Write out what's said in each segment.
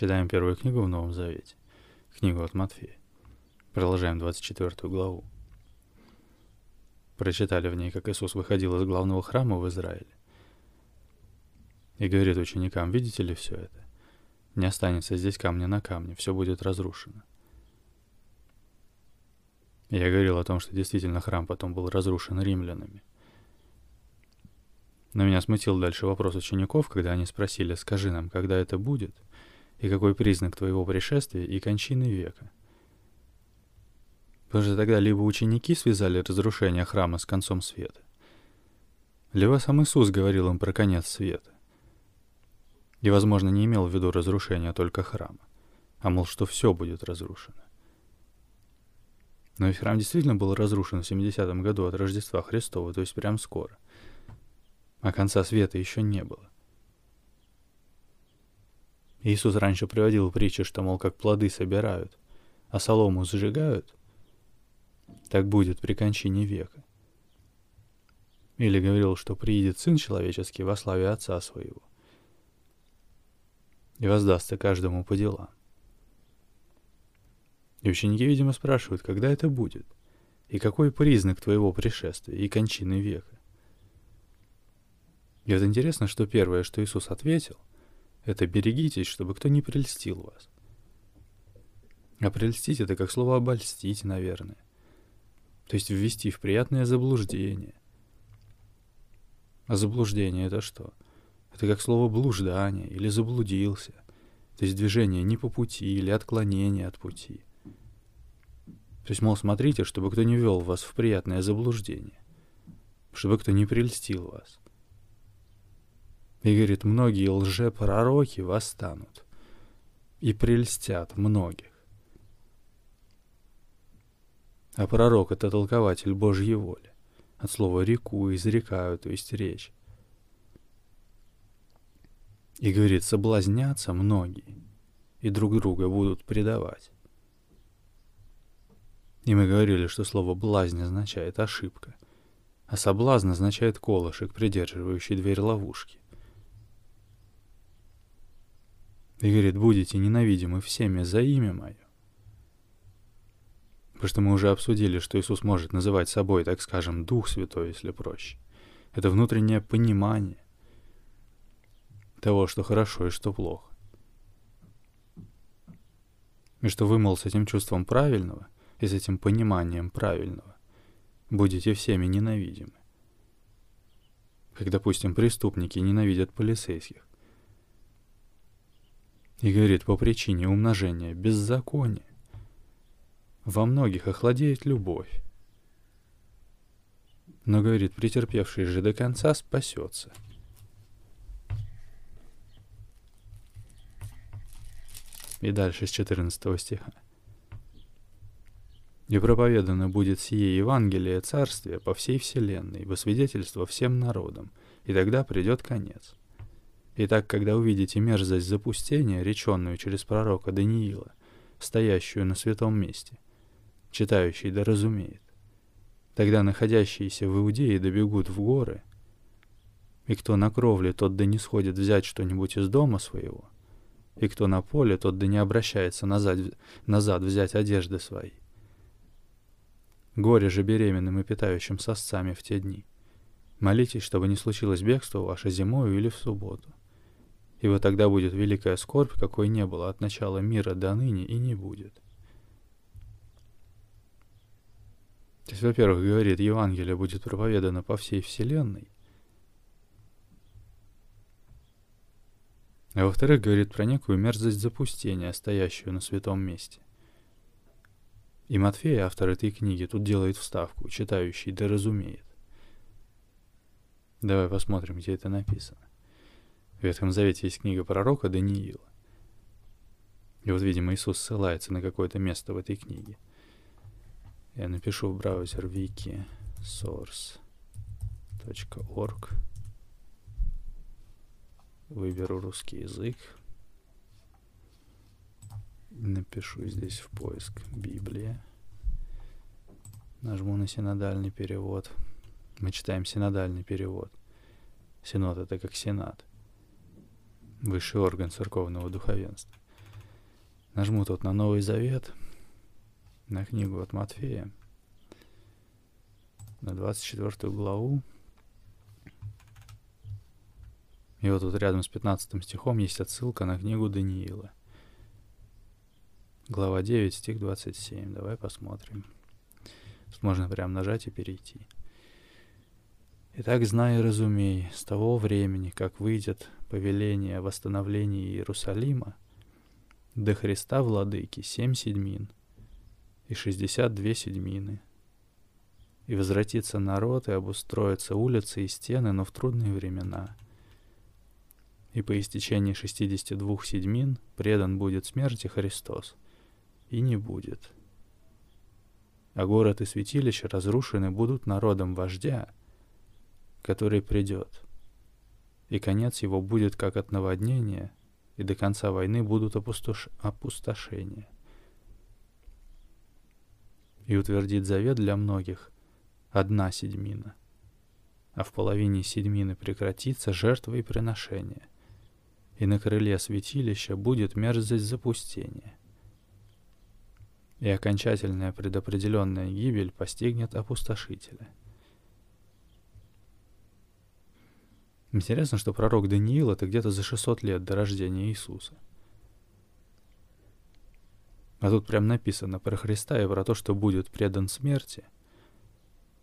Читаем первую книгу в Новом Завете, книгу от Матфея. Продолжаем 24 главу. Прочитали в ней, как Иисус выходил из главного храма в Израиле. И говорит ученикам, видите ли все это? Не останется здесь камня на камне, все будет разрушено. Я говорил о том, что действительно храм потом был разрушен римлянами. Но меня смутил дальше вопрос учеников, когда они спросили, скажи нам, когда это будет, и какой признак твоего пришествия и кончины века. Потому что тогда либо ученики связали разрушение храма с концом света, либо сам Иисус говорил им про конец света. И, возможно, не имел в виду разрушение только храма, а мол, что все будет разрушено. Но ведь храм действительно был разрушен в 70-м году от Рождества Христова, то есть прям скоро – а конца света еще не было. Иисус раньше приводил притчу, что, мол, как плоды собирают, а солому сжигают, так будет при кончине века. Или говорил, что приедет Сын Человеческий во славе Отца Своего и воздастся каждому по делам. И ученики, видимо, спрашивают, когда это будет, и какой признак твоего пришествия и кончины века. И вот интересно, что первое, что Иисус ответил, это «берегитесь, чтобы кто не прельстил вас». А прельстить — это как слово «обольстить», наверное. То есть ввести в приятное заблуждение. А заблуждение — это что? Это как слово «блуждание» или «заблудился». То есть движение не по пути или отклонение от пути. То есть, мол, смотрите, чтобы кто не ввел вас в приятное заблуждение. Чтобы кто не прельстил вас. И говорит, многие лжепророки восстанут и прельстят многих. А пророк — это толкователь Божьей воли. От слова «реку» изрекаю, то есть речь. И говорит, соблазнятся многие, и друг друга будут предавать. И мы говорили, что слово «блазнь» означает ошибка, а соблазн означает колышек, придерживающий дверь ловушки. И говорит, будете ненавидимы всеми за имя мое. Потому что мы уже обсудили, что Иисус может называть собой, так скажем, Дух Святой, если проще. Это внутреннее понимание того, что хорошо и что плохо. И что вы, мол, с этим чувством правильного и с этим пониманием правильного будете всеми ненавидимы. Как, допустим, преступники ненавидят полицейских. И говорит, по причине умножения беззакония во многих охладеет любовь. Но, говорит, претерпевший же до конца спасется. И дальше с 14 стиха. «И проповедано будет сие Евангелие Царствия по всей вселенной, во свидетельство всем народам, и тогда придет конец. Итак, когда увидите мерзость запустения, реченную через пророка Даниила, стоящую на святом месте, читающий да разумеет, тогда находящиеся в Иудее добегут в горы, и кто на кровле, тот да не сходит взять что-нибудь из дома своего, и кто на поле, тот да не обращается назад, назад взять одежды свои. Горе же беременным и питающим сосцами в те дни. Молитесь, чтобы не случилось бегство ваше зимою или в субботу ибо тогда будет великая скорбь, какой не было от начала мира до ныне и не будет. То есть, во-первых, говорит, Евангелие будет проповедано по всей вселенной, а во-вторых, говорит про некую мерзость запустения, стоящую на святом месте. И Матфей, автор этой книги, тут делает вставку, читающий да разумеет. Давай посмотрим, где это написано. В Ветхом Завете есть книга пророка Даниила. И вот, видимо, Иисус ссылается на какое-то место в этой книге. Я напишу в браузер wiki source.org. Выберу русский язык. Напишу здесь в поиск Библия. Нажму на синодальный перевод. Мы читаем синодальный перевод. Синод — это как сенат высший орган церковного духовенства. Нажму тут на Новый Завет, на книгу от Матфея, на 24 главу. И вот тут рядом с 15 стихом есть отсылка на книгу Даниила. Глава 9, стих 27. Давай посмотрим. Можно прям нажать и перейти. Итак, знай и разумей, с того времени, как выйдет повеление о восстановлении Иерусалима, до Христа Владыки семь седьмин и шестьдесят две седьмины. И возвратится народ, и обустроятся улицы и стены, но в трудные времена. И по истечении шестидесяти двух седьмин предан будет смерти Христос, и не будет. А город и святилище разрушены будут народом вождя, который придет. И конец его будет как от наводнения, и до конца войны будут опустош... опустошения. И утвердит завет для многих одна седьмина, а в половине седьмины прекратится жертва и приношение, и на крыле святилища будет мерзость запустения. И окончательная предопределенная гибель постигнет опустошителя — Интересно, что пророк Даниил это где-то за 600 лет до рождения Иисуса. А тут прям написано про Христа и про то, что будет предан смерти,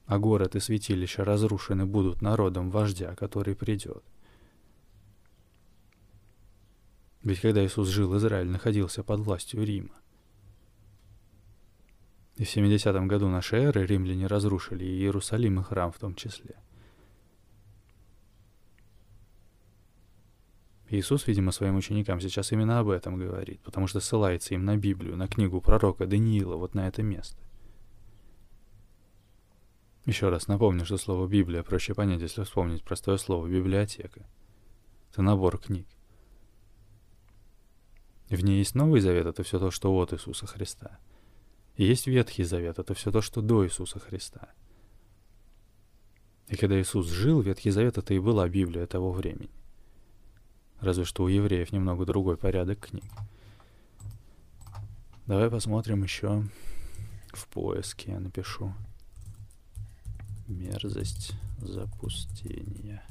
а город и святилище разрушены будут народом вождя, который придет. Ведь когда Иисус жил, Израиль находился под властью Рима. И в 70 году нашей эры римляне разрушили и Иерусалим и храм в том числе – Иисус, видимо, своим ученикам сейчас именно об этом говорит, потому что ссылается им на Библию, на книгу пророка Даниила, вот на это место. Еще раз напомню, что слово «Библия» проще понять, если вспомнить простое слово «библиотека». Это набор книг. В ней есть Новый Завет, это все то, что от Иисуса Христа. И есть Ветхий Завет, это все то, что до Иисуса Христа. И когда Иисус жил, Ветхий Завет — это и была Библия того времени. Разве что у евреев немного другой порядок книг. Давай посмотрим еще в поиске. Я напишу мерзость запустения.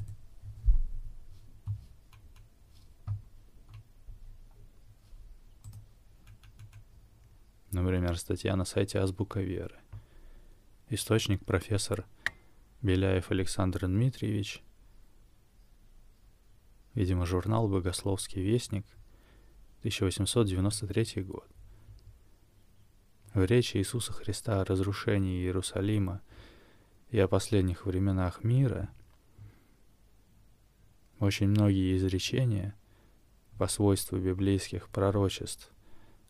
Например, статья на сайте Азбука Веры. Источник профессор Беляев Александр Дмитриевич, видимо, журнал «Богословский вестник», 1893 год. В речи Иисуса Христа о разрушении Иерусалима и о последних временах мира очень многие изречения по свойству библейских пророчеств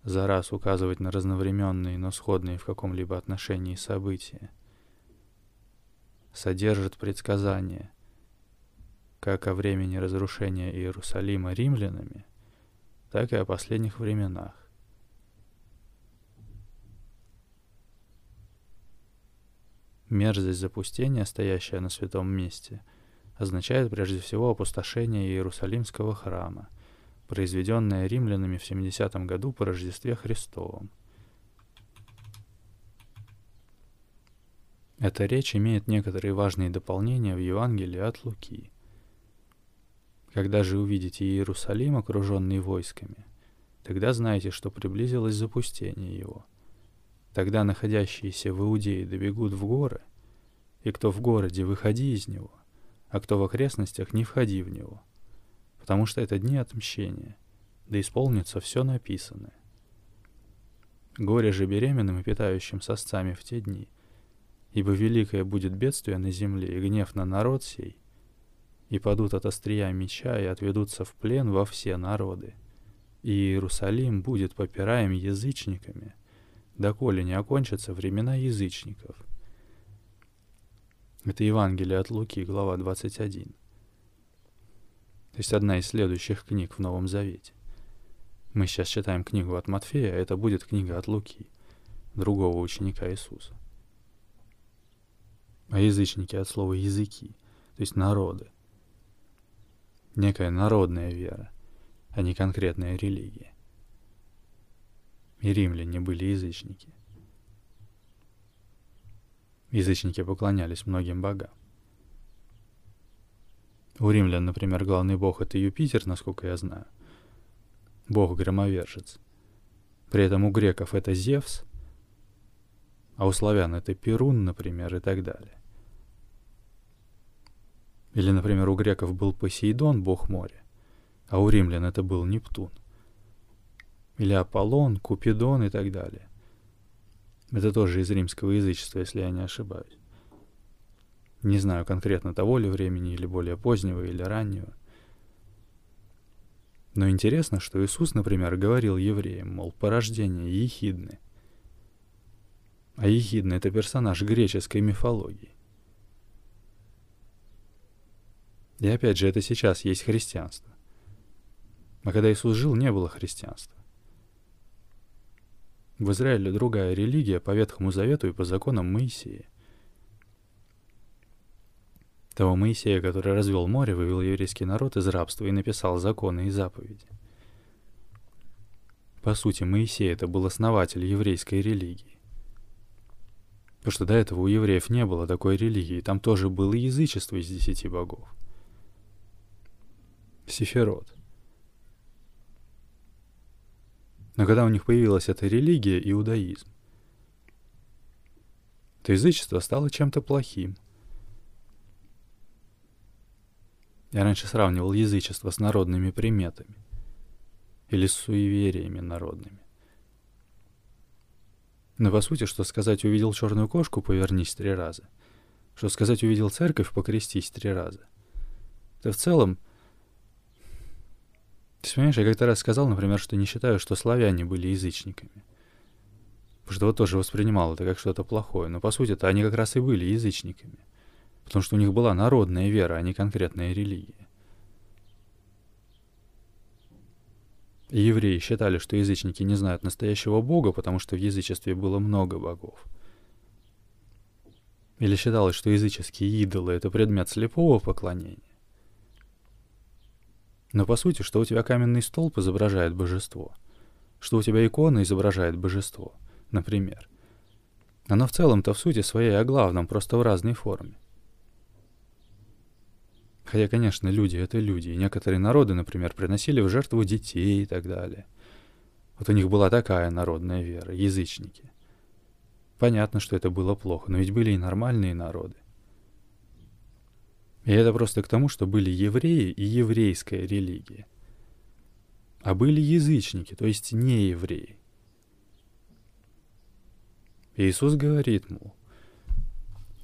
за раз указывать на разновременные, но сходные в каком-либо отношении события, содержат предсказания – как о времени разрушения Иерусалима римлянами, так и о последних временах. Мерзость запустения, стоящая на святом месте, означает прежде всего опустошение Иерусалимского храма, произведенное римлянами в 70 году по Рождестве Христовом. Эта речь имеет некоторые важные дополнения в Евангелии от Луки – когда же увидите Иерусалим, окруженный войсками, тогда знайте, что приблизилось запустение его. Тогда находящиеся в Иудее добегут в горы, и кто в городе, выходи из него, а кто в окрестностях, не входи в него, потому что это дни отмщения, да исполнится все написанное. Горе же беременным и питающим сосцами в те дни, ибо великое будет бедствие на земле и гнев на народ сей, и падут от острия меча и отведутся в плен во все народы. И Иерусалим будет попираем язычниками, доколе не окончатся времена язычников. Это Евангелие от Луки, глава 21. То есть одна из следующих книг в Новом Завете. Мы сейчас читаем книгу от Матфея, а это будет книга от Луки, другого ученика Иисуса. А язычники от слова языки, то есть народы некая народная вера, а не конкретная религия. И римляне были язычники. Язычники поклонялись многим богам. У римлян, например, главный бог — это Юпитер, насколько я знаю. Бог-громовержец. При этом у греков это Зевс, а у славян это Перун, например, и так далее. Или, например, у греков был Посейдон, бог моря, а у римлян это был Нептун. Или Аполлон, Купидон и так далее. Это тоже из римского язычества, если я не ошибаюсь. Не знаю конкретно того ли времени, или более позднего, или раннего. Но интересно, что Иисус, например, говорил евреям, мол, порождение Ехидны. А Ехидна — это персонаж греческой мифологии. И опять же, это сейчас есть христианство. А когда Иисус жил, не было христианства. В Израиле другая религия по Ветхому Завету и по законам Моисея. Того Моисея, который развел море, вывел еврейский народ из рабства и написал законы и заповеди. По сути, Моисей это был основатель еврейской религии. Потому что до этого у евреев не было такой религии, там тоже было язычество из десяти богов. Сефирот. Но когда у них появилась эта религия, иудаизм, то язычество стало чем-то плохим – Я раньше сравнивал язычество с народными приметами или с суевериями народными. Но по сути, что сказать «увидел черную кошку, повернись три раза», что сказать «увидел церковь, покрестись три раза», это в целом... Ты понимаешь, я как-то раз сказал, например, что не считаю, что славяне были язычниками. Потому что вот тоже воспринимал это как что-то плохое. Но по сути-то они как раз и были язычниками потому что у них была народная вера, а не конкретная религия. И евреи считали, что язычники не знают настоящего Бога, потому что в язычестве было много богов. Или считалось, что языческие идолы — это предмет слепого поклонения. Но по сути, что у тебя каменный столб изображает божество, что у тебя икона изображает божество, например. Оно в целом-то в сути своей о главном, просто в разной форме. Хотя, конечно, люди — это люди. И некоторые народы, например, приносили в жертву детей и так далее. Вот у них была такая народная вера, язычники. Понятно, что это было плохо, но ведь были и нормальные народы. И это просто к тому, что были евреи и еврейская религия. А были язычники, то есть не евреи. Иисус говорит, мол,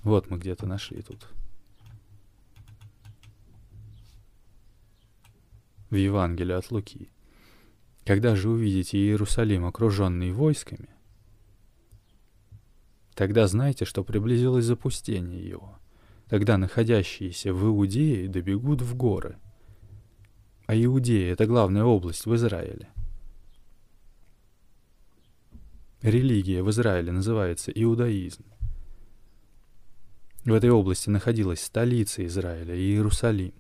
вот мы где-то нашли тут в Евангелии от Луки. Когда же увидите Иерусалим, окруженный войсками, тогда знайте, что приблизилось запустение его. Тогда находящиеся в Иудее добегут в горы. А Иудея — это главная область в Израиле. Религия в Израиле называется иудаизм. В этой области находилась столица Израиля, Иерусалим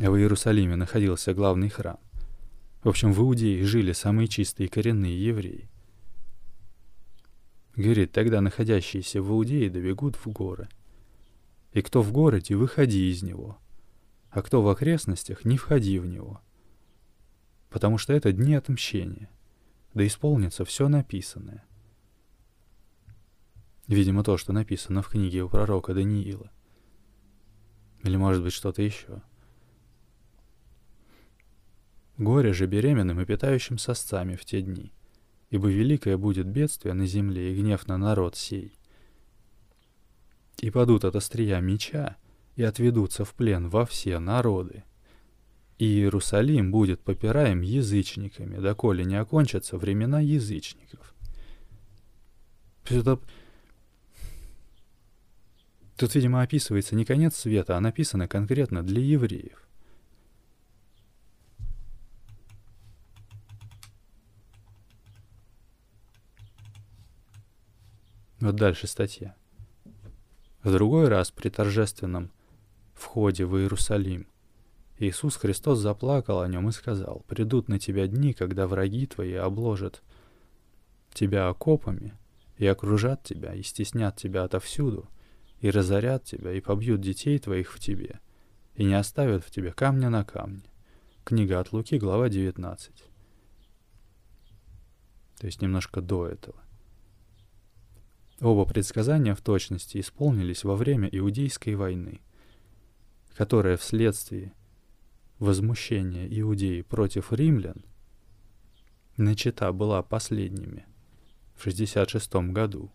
а в Иерусалиме находился главный храм. В общем, в Иудее жили самые чистые коренные евреи. Говорит, тогда находящиеся в Иудее добегут в горы. И кто в городе, выходи из него. А кто в окрестностях, не входи в него. Потому что это дни отмщения. Да исполнится все написанное. Видимо, то, что написано в книге у пророка Даниила. Или, может быть, что-то еще. Горе же беременным и питающим сосцами в те дни, ибо великое будет бедствие на земле и гнев на народ сей. И падут от острия меча, и отведутся в плен во все народы. И Иерусалим будет попираем язычниками, доколе не окончатся времена язычников. Это... Тут, видимо, описывается не конец света, а написано конкретно для евреев. Вот дальше статья. В другой раз при торжественном входе в Иерусалим Иисус Христос заплакал о нем и сказал, «Придут на тебя дни, когда враги твои обложат тебя окопами, и окружат тебя, и стеснят тебя отовсюду, и разорят тебя, и побьют детей твоих в тебе, и не оставят в тебе камня на камне. Книга от Луки, глава 19. То есть немножко до этого. Оба предсказания в точности исполнились во время Иудейской войны, которая вследствие возмущения иудеи против римлян начата была последними в 66 году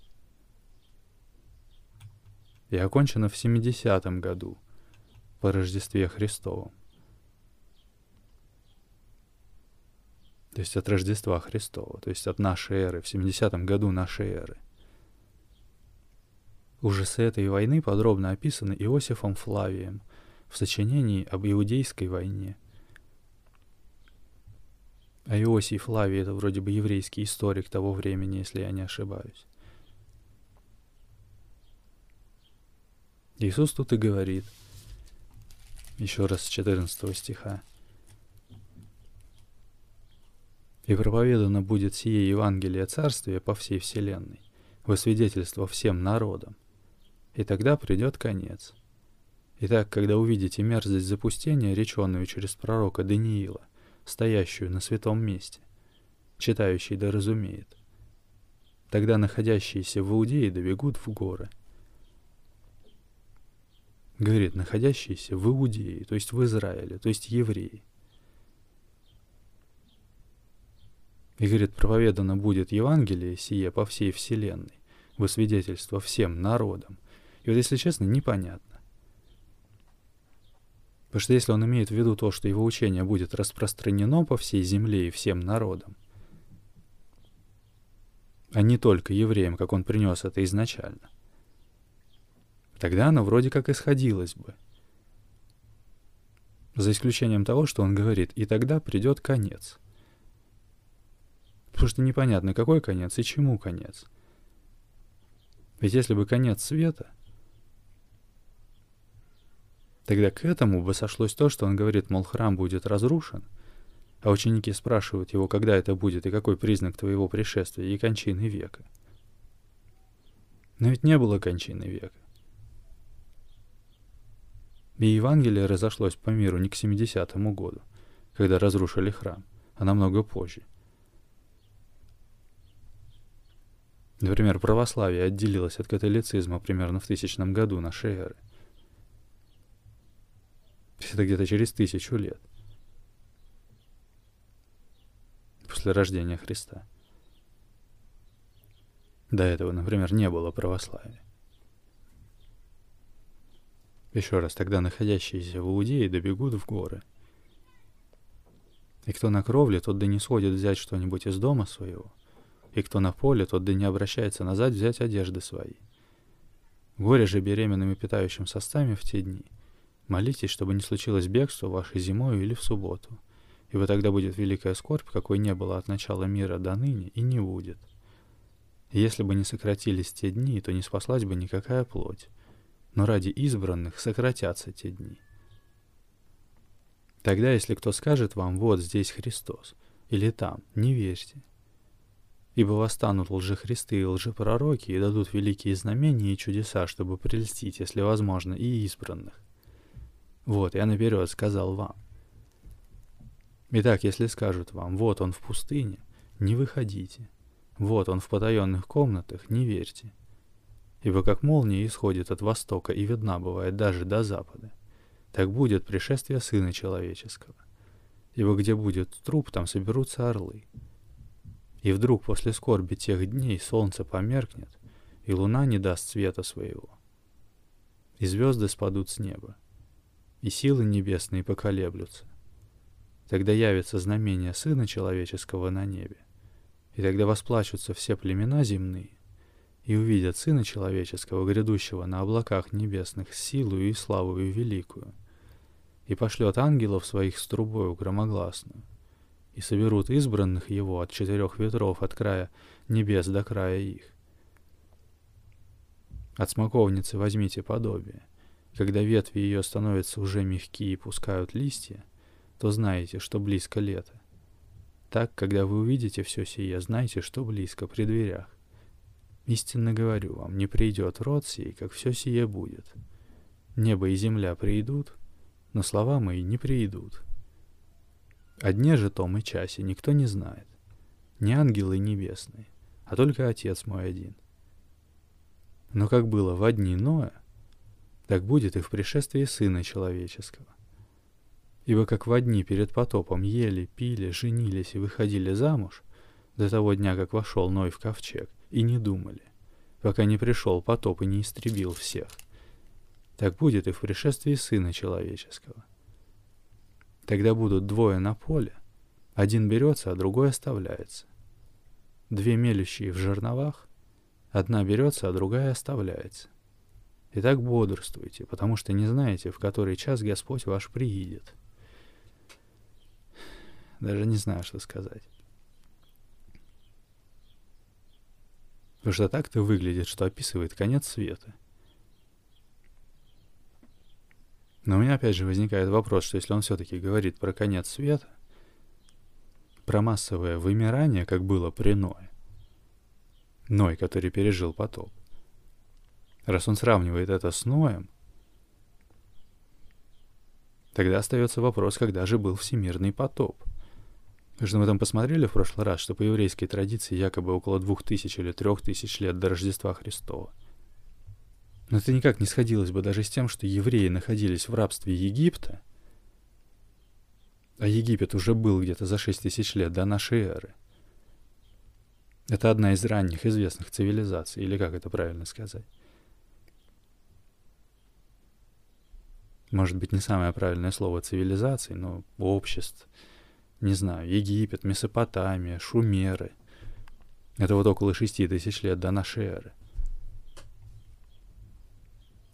и окончена в 70 году по Рождестве Христовом. То есть от Рождества Христова, то есть от нашей эры, в 70 году нашей эры. Ужасы этой войны подробно описаны Иосифом Флавием в сочинении об Иудейской войне. А Иосий Флавий — это вроде бы еврейский историк того времени, если я не ошибаюсь. Иисус тут и говорит, еще раз с 14 стиха. «И проповедано будет сие Евангелие Царствия по всей вселенной, во свидетельство всем народам, и тогда придет конец. Итак, когда увидите мерзость запустения, реченную через пророка Даниила, стоящую на святом месте, читающий да разумеет, тогда находящиеся в Иудее добегут в горы. Говорит, находящиеся в Иудее, то есть в Израиле, то есть евреи. И говорит, проповедано будет Евангелие сие по всей вселенной, во свидетельство всем народам, и вот, если честно, непонятно. Потому что если он имеет в виду то, что его учение будет распространено по всей земле и всем народам, а не только евреям, как он принес это изначально, тогда оно вроде как исходилось бы. За исключением того, что он говорит, и тогда придет конец. Потому что непонятно, какой конец и чему конец. Ведь если бы конец света — Тогда к этому бы сошлось то, что он говорит, мол, храм будет разрушен, а ученики спрашивают его, когда это будет и какой признак твоего пришествия и кончины века. Но ведь не было кончины века. И Евангелие разошлось по миру не к 70-му году, когда разрушили храм, а намного позже. Например, православие отделилось от католицизма примерно в тысячном году нашей эры – это где-то через тысячу лет. После рождения Христа. До этого, например, не было православия. Еще раз, тогда находящиеся в Иудее добегут в горы. И кто на кровле, тот да не сходит взять что-нибудь из дома своего. И кто на поле, тот да не обращается назад взять одежды свои. Горе же беременным и питающим состами в те дни — Молитесь, чтобы не случилось бегство ваше зимою или в субботу, ибо тогда будет великая скорбь, какой не было от начала мира до ныне и не будет. Если бы не сократились те дни, то не спаслась бы никакая плоть, но ради избранных сократятся те дни. Тогда, если кто скажет вам, вот здесь Христос, или там, не верьте. Ибо восстанут лжехристы и лжепророки и дадут великие знамения и чудеса, чтобы прельстить, если возможно, и избранных. Вот, я наперед сказал вам. Итак, если скажут вам, вот он в пустыне, не выходите. Вот он в потаенных комнатах, не верьте. Ибо как молния исходит от востока и видна бывает даже до запада, так будет пришествие Сына Человеческого. Ибо где будет труп, там соберутся орлы. И вдруг после скорби тех дней солнце померкнет, и луна не даст света своего, и звезды спадут с неба, и силы небесные поколеблются. Тогда явится знамение Сына Человеческого на небе, и тогда восплачутся все племена земные, и увидят Сына Человеческого, грядущего на облаках небесных, силою и славою великую, и пошлет ангелов своих с трубою громогласную, и соберут избранных его от четырех ветров от края небес до края их. От смоковницы возьмите подобие, когда ветви ее становятся уже мягкие и пускают листья, то знаете, что близко лето. Так, когда вы увидите все сие, знайте, что близко при дверях. Истинно говорю вам, не придет род сей, как все сие будет. Небо и земля придут, но слова мои не придут. О дне же том и часе никто не знает. Не ангелы небесные, а только Отец мой один. Но как было в дни Ноя, так будет и в пришествии Сына Человеческого. Ибо как в дни перед потопом ели, пили, женились и выходили замуж, до того дня, как вошел Ной в ковчег, и не думали, пока не пришел потоп и не истребил всех, так будет и в пришествии Сына Человеческого. Тогда будут двое на поле, один берется, а другой оставляется. Две мелющие в жерновах, одна берется, а другая оставляется. Итак, бодрствуйте, потому что не знаете, в который час Господь ваш приидет. Даже не знаю, что сказать. Потому что так-то выглядит, что описывает конец света. Но у меня опять же возникает вопрос, что если он все-таки говорит про конец света, про массовое вымирание, как было при Ное, Ной, который пережил потоп, раз он сравнивает это с Ноем, тогда остается вопрос, когда же был всемирный потоп. Потому что мы там посмотрели в прошлый раз, что по еврейской традиции якобы около двух тысяч или трех тысяч лет до Рождества Христова – но это никак не сходилось бы даже с тем, что евреи находились в рабстве Египта, а Египет уже был где-то за 6 тысяч лет до нашей эры. Это одна из ранних известных цивилизаций, или как это правильно сказать? Может быть, не самое правильное слово цивилизации, но обществ. Не знаю, Египет, Месопотамия, Шумеры. Это вот около 6 тысяч лет до нашей эры.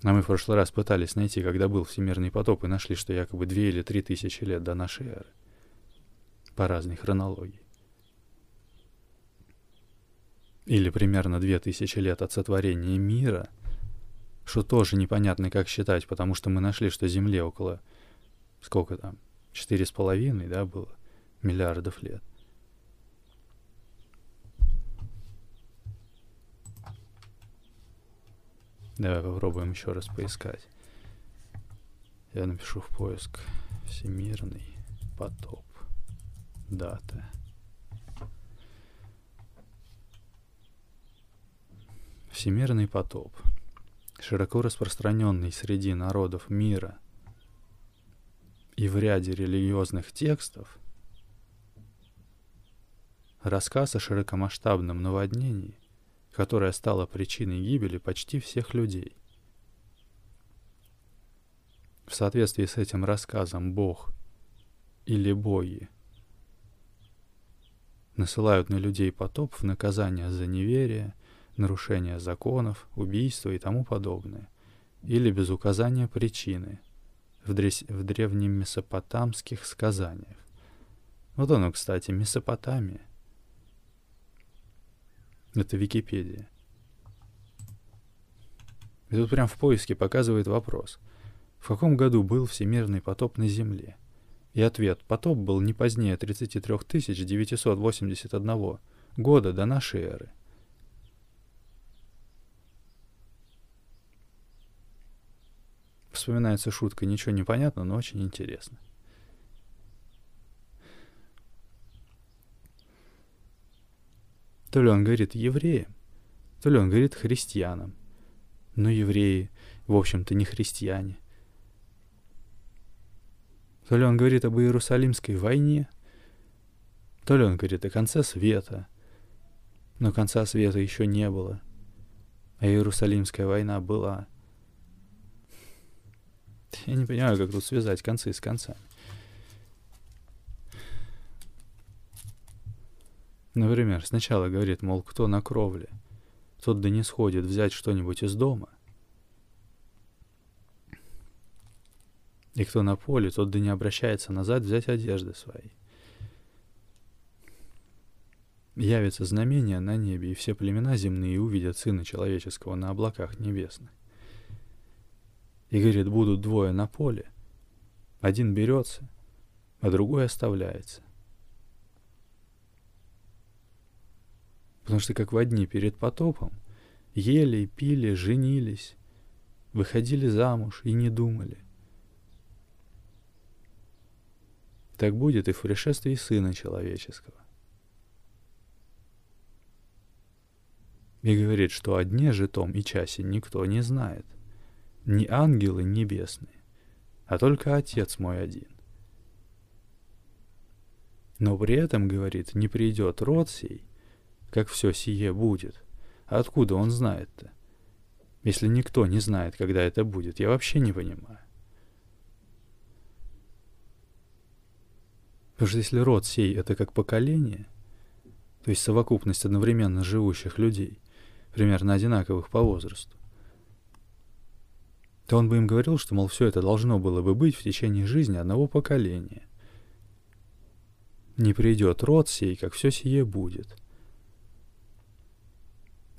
А мы в прошлый раз пытались найти, когда был всемирный потоп, и нашли, что якобы две или три тысячи лет до нашей эры. По разной хронологии. Или примерно две тысячи лет от сотворения мира, что тоже непонятно, как считать, потому что мы нашли, что Земле около, сколько там, четыре с половиной, да, было, миллиардов лет. Давай попробуем еще раз поискать. Я напишу в поиск Всемирный потоп. Дата. Всемирный потоп. Широко распространенный среди народов мира и в ряде религиозных текстов, рассказ о широкомасштабном наводнении – которая стала причиной гибели почти всех людей. В соответствии с этим рассказом Бог или боги насылают на людей потоп в наказание за неверие, нарушение законов, убийство и тому подобное, или без указания причины в, дрес- в древнем месопотамских сказаниях. Вот оно, кстати, Месопотамия. Это Википедия. И тут прям в поиске показывает вопрос. В каком году был всемирный потоп на Земле? И ответ. Потоп был не позднее 33 981 года до нашей эры. Вспоминается шутка, ничего не понятно, но очень интересно. То ли он говорит евреям, то ли он говорит христианам. Но евреи, в общем-то, не христиане. То ли он говорит об Иерусалимской войне, то ли он говорит о конце света. Но конца света еще не было. А Иерусалимская война была. Я не понимаю, как тут связать концы с концами. Например, сначала говорит, мол, кто на кровле, тот да не сходит взять что-нибудь из дома. И кто на поле, тот да не обращается назад взять одежды свои. Явится знамение на небе, и все племена земные увидят Сына Человеческого на облаках небесных. И говорит, будут двое на поле, один берется, а другой оставляется. Потому что как в дни перед потопом ели, пили, женились, выходили замуж и не думали. Так будет и в пришествии Сына Человеческого. И говорит, что о дне же том и часе никто не знает. Ни ангелы небесные, а только Отец мой один. Но при этом, говорит, не придет род сей, как все сие будет. Откуда он знает-то? Если никто не знает, когда это будет, я вообще не понимаю. Потому что если род сей — это как поколение, то есть совокупность одновременно живущих людей, примерно одинаковых по возрасту, то он бы им говорил, что, мол, все это должно было бы быть в течение жизни одного поколения. Не придет род сей, как все сие будет.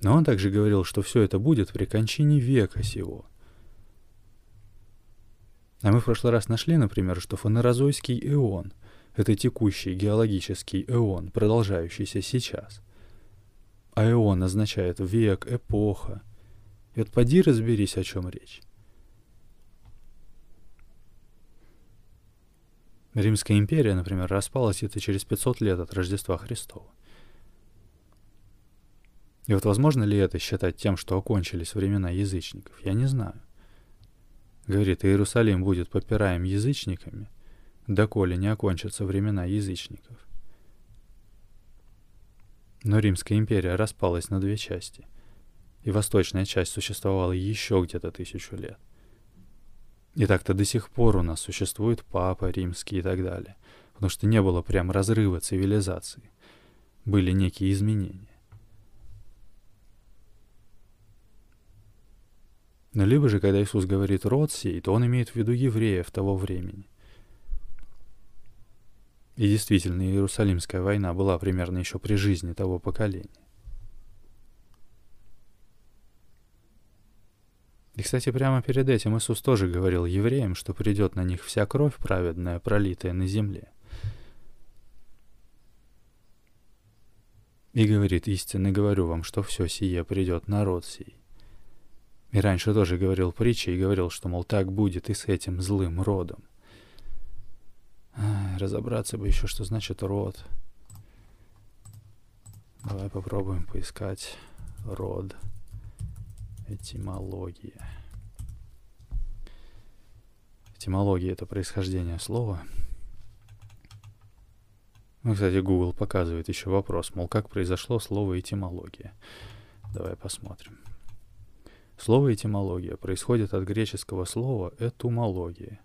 Но он также говорил, что все это будет при кончине века сего. А мы в прошлый раз нашли, например, что фанерозойский эон — это текущий геологический эон, продолжающийся сейчас. А эон означает век, эпоха. И вот поди разберись, о чем речь. Римская империя, например, распалась это через 500 лет от Рождества Христова. И вот возможно ли это считать тем, что окончились времена язычников? Я не знаю. Говорит, Иерусалим будет попираем язычниками, доколе не окончатся времена язычников. Но Римская империя распалась на две части, и восточная часть существовала еще где-то тысячу лет. И так-то до сих пор у нас существует папа римский и так далее, потому что не было прям разрыва цивилизации, были некие изменения. Но либо же, когда Иисус говорит «род сей», то он имеет в виду евреев того времени. И действительно, Иерусалимская война была примерно еще при жизни того поколения. И, кстати, прямо перед этим Иисус тоже говорил евреям, что придет на них вся кровь праведная, пролитая на земле. И говорит, истинно говорю вам, что все сие придет народ сей. И раньше тоже говорил притчи и говорил, что, мол, так будет и с этим злым родом. Ай, разобраться бы еще, что значит род. Давай попробуем поискать род. Этимология. Этимология — это происхождение слова. Ну, кстати, Google показывает еще вопрос, мол, как произошло слово этимология. Давай посмотрим. Слово этимология происходит от греческого слова этумология,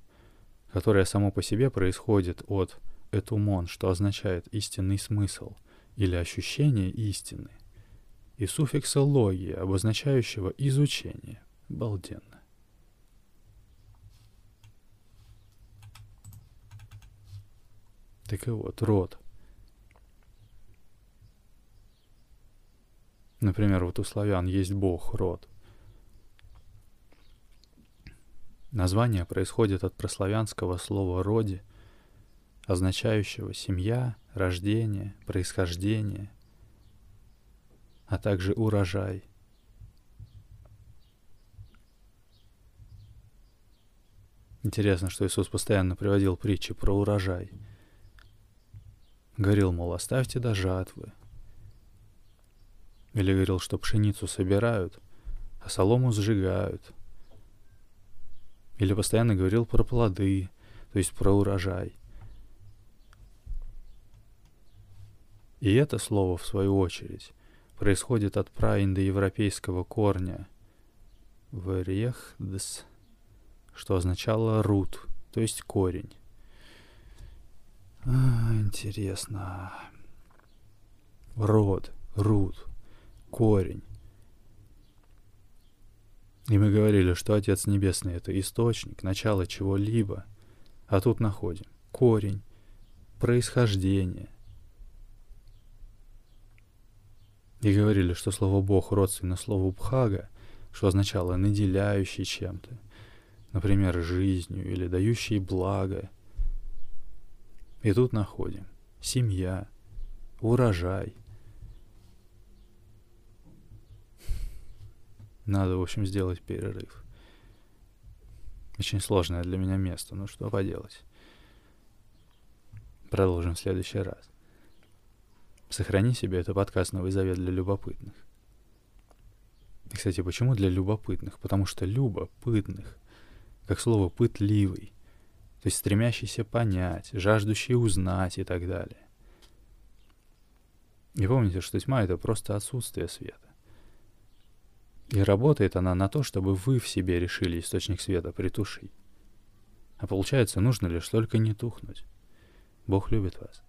которое само по себе происходит от этумон, что означает истинный смысл или ощущение истины, и суффикса логия, обозначающего изучение. Балденно. Так и вот, род. Например, вот у славян есть бог, род – Название происходит от прославянского слова «роди», означающего семья, рождение, происхождение, а также урожай. Интересно, что Иисус постоянно приводил притчи про урожай. Говорил, мол, оставьте до жатвы. Или говорил, что пшеницу собирают, а солому сжигают – или постоянно говорил про плоды, то есть про урожай. И это слово, в свою очередь, происходит от праиндоевропейского корня «верехдс», что означало «рут», то есть корень. А, интересно. Род, рут, корень. И мы говорили, что Отец Небесный — это источник, начало чего-либо. А тут находим корень, происхождение. И говорили, что слово «Бог» родственно слову «бхага», что означало «наделяющий чем-то», например, жизнью или дающий благо. И тут находим семья, урожай. Надо, в общем, сделать перерыв. Очень сложное для меня место, ну что поделать. Продолжим в следующий раз. Сохрани себе это подкаст «Новый завет» для любопытных. И, кстати, почему для любопытных? Потому что любопытных, как слово «пытливый», то есть стремящийся понять, жаждущий узнать и так далее. И помните, что тьма — это просто отсутствие света. И работает она на то, чтобы вы в себе решили источник света притушить. А получается, нужно лишь только не тухнуть. Бог любит вас.